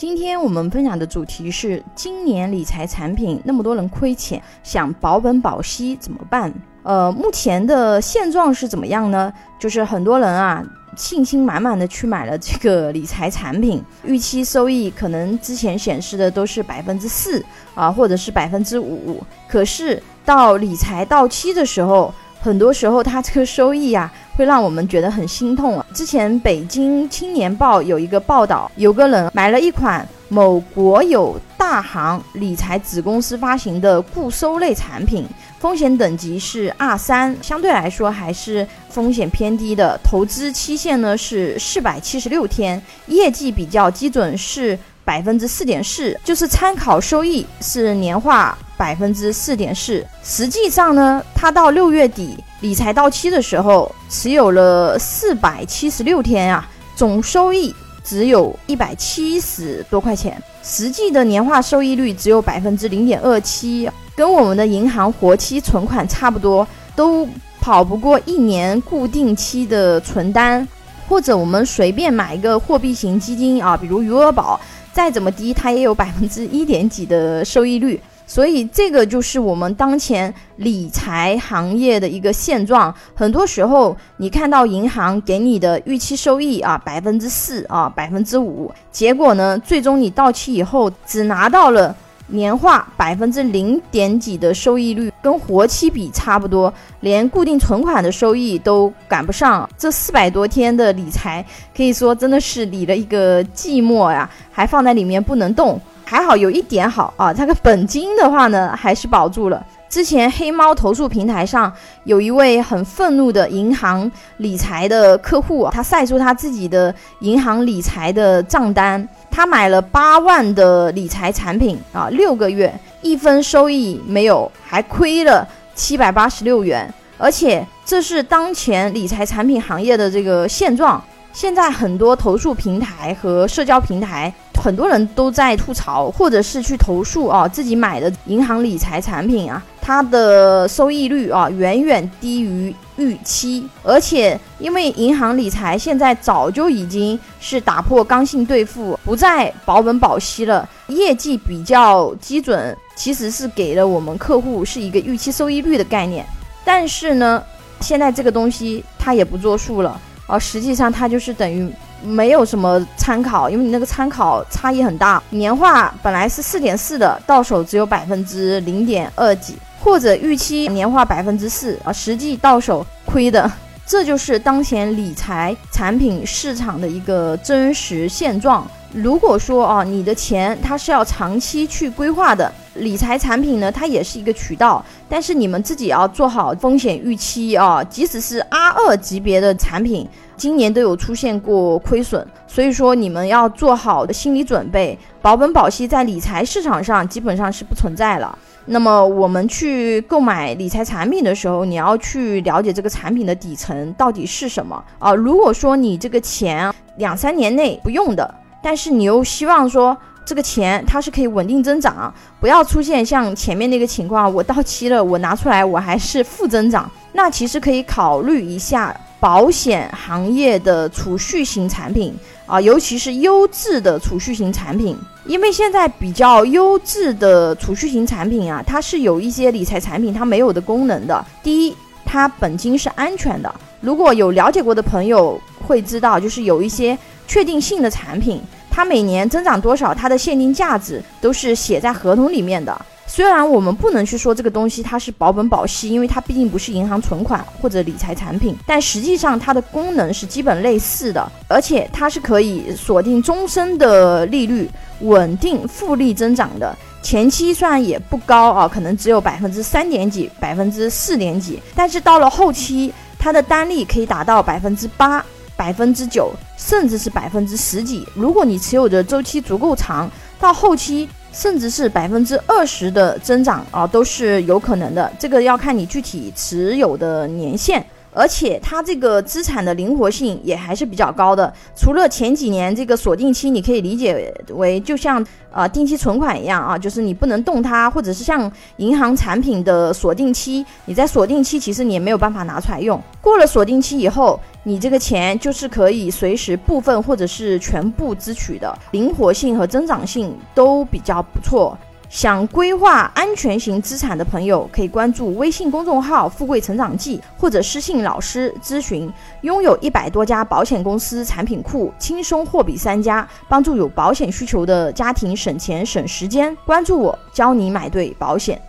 今天我们分享的主题是：今年理财产品那么多人亏钱，想保本保息怎么办？呃，目前的现状是怎么样呢？就是很多人啊，信心满满的去买了这个理财产品，预期收益可能之前显示的都是百分之四啊，或者是百分之五，可是到理财到期的时候。很多时候，它这个收益呀，会让我们觉得很心痛啊。之前北京青年报有一个报道，有个人买了一款某国有大行理财子公司发行的固收类产品，风险等级是二三，相对来说还是风险偏低的。投资期限呢是四百七十六天，业绩比较基准是百分之四点四，就是参考收益是年化。百分之四点四，实际上呢，它到六月底理财到期的时候，持有了四百七十六天啊，总收益只有一百七十多块钱，实际的年化收益率只有百分之零点二七，跟我们的银行活期存款差不多，都跑不过一年固定期的存单，或者我们随便买一个货币型基金啊，比如余额宝，再怎么低，它也有百分之一点几的收益率。所以这个就是我们当前理财行业的一个现状。很多时候，你看到银行给你的预期收益啊，百分之四啊，百分之五，结果呢，最终你到期以后只拿到了年化百分之零点几的收益率，跟活期比差不多，连固定存款的收益都赶不上。这四百多天的理财，可以说真的是理了一个寂寞呀，还放在里面不能动。还好有一点好啊，它的本金的话呢，还是保住了。之前黑猫投诉平台上有一位很愤怒的银行理财的客户，他晒出他自己的银行理财的账单，他买了八万的理财产品啊，六个月一分收益没有，还亏了七百八十六元，而且这是当前理财产品行业的这个现状。现在很多投诉平台和社交平台。很多人都在吐槽，或者是去投诉啊，自己买的银行理财产品啊，它的收益率啊远远低于预期，而且因为银行理财现在早就已经是打破刚性兑付，不再保本保息了，业绩比较基准，其实是给了我们客户是一个预期收益率的概念，但是呢，现在这个东西它也不作数了啊，实际上它就是等于。没有什么参考，因为你那个参考差异很大。年化本来是四点四的，到手只有百分之零点二几，或者预期年化百分之四啊，实际到手亏的。这就是当前理财产品市场的一个真实现状。如果说啊，你的钱它是要长期去规划的，理财产品呢，它也是一个渠道，但是你们自己要做好风险预期啊，即使是 R 二级别的产品。今年都有出现过亏损，所以说你们要做好的心理准备，保本保息在理财市场上基本上是不存在了。那么我们去购买理财产品的时候，你要去了解这个产品的底层到底是什么啊？如果说你这个钱两三年内不用的，但是你又希望说这个钱它是可以稳定增长，不要出现像前面那个情况，我到期了我拿出来我还是负增长，那其实可以考虑一下。保险行业的储蓄型产品啊，尤其是优质的储蓄型产品，因为现在比较优质的储蓄型产品啊，它是有一些理财产品它没有的功能的。第一，它本金是安全的。如果有了解过的朋友会知道，就是有一些确定性的产品，它每年增长多少，它的现金价值都是写在合同里面的。虽然我们不能去说这个东西它是保本保息，因为它毕竟不是银行存款或者理财产品，但实际上它的功能是基本类似的，而且它是可以锁定终身的利率，稳定复利增长的。前期虽然也不高啊，可能只有百分之三点几、百分之四点几，但是到了后期，它的单利可以达到百分之八、百分之九，甚至是百分之十几。如果你持有的周期足够长，到后期。甚至是百分之二十的增长啊，都是有可能的。这个要看你具体持有的年限而且它这个资产的灵活性也还是比较高的。除了前几年这个锁定期，你可以理解为就像呃定期存款一样啊，就是你不能动它，或者是像银行产品的锁定期，你在锁定期其实你也没有办法拿出来用。过了锁定期以后，你这个钱就是可以随时部分或者是全部支取的，灵活性和增长性都比较不错。想规划安全型资产的朋友，可以关注微信公众号“富贵成长记”或者私信老师咨询。拥有一百多家保险公司产品库，轻松货比三家，帮助有保险需求的家庭省钱省时间。关注我，教你买对保险。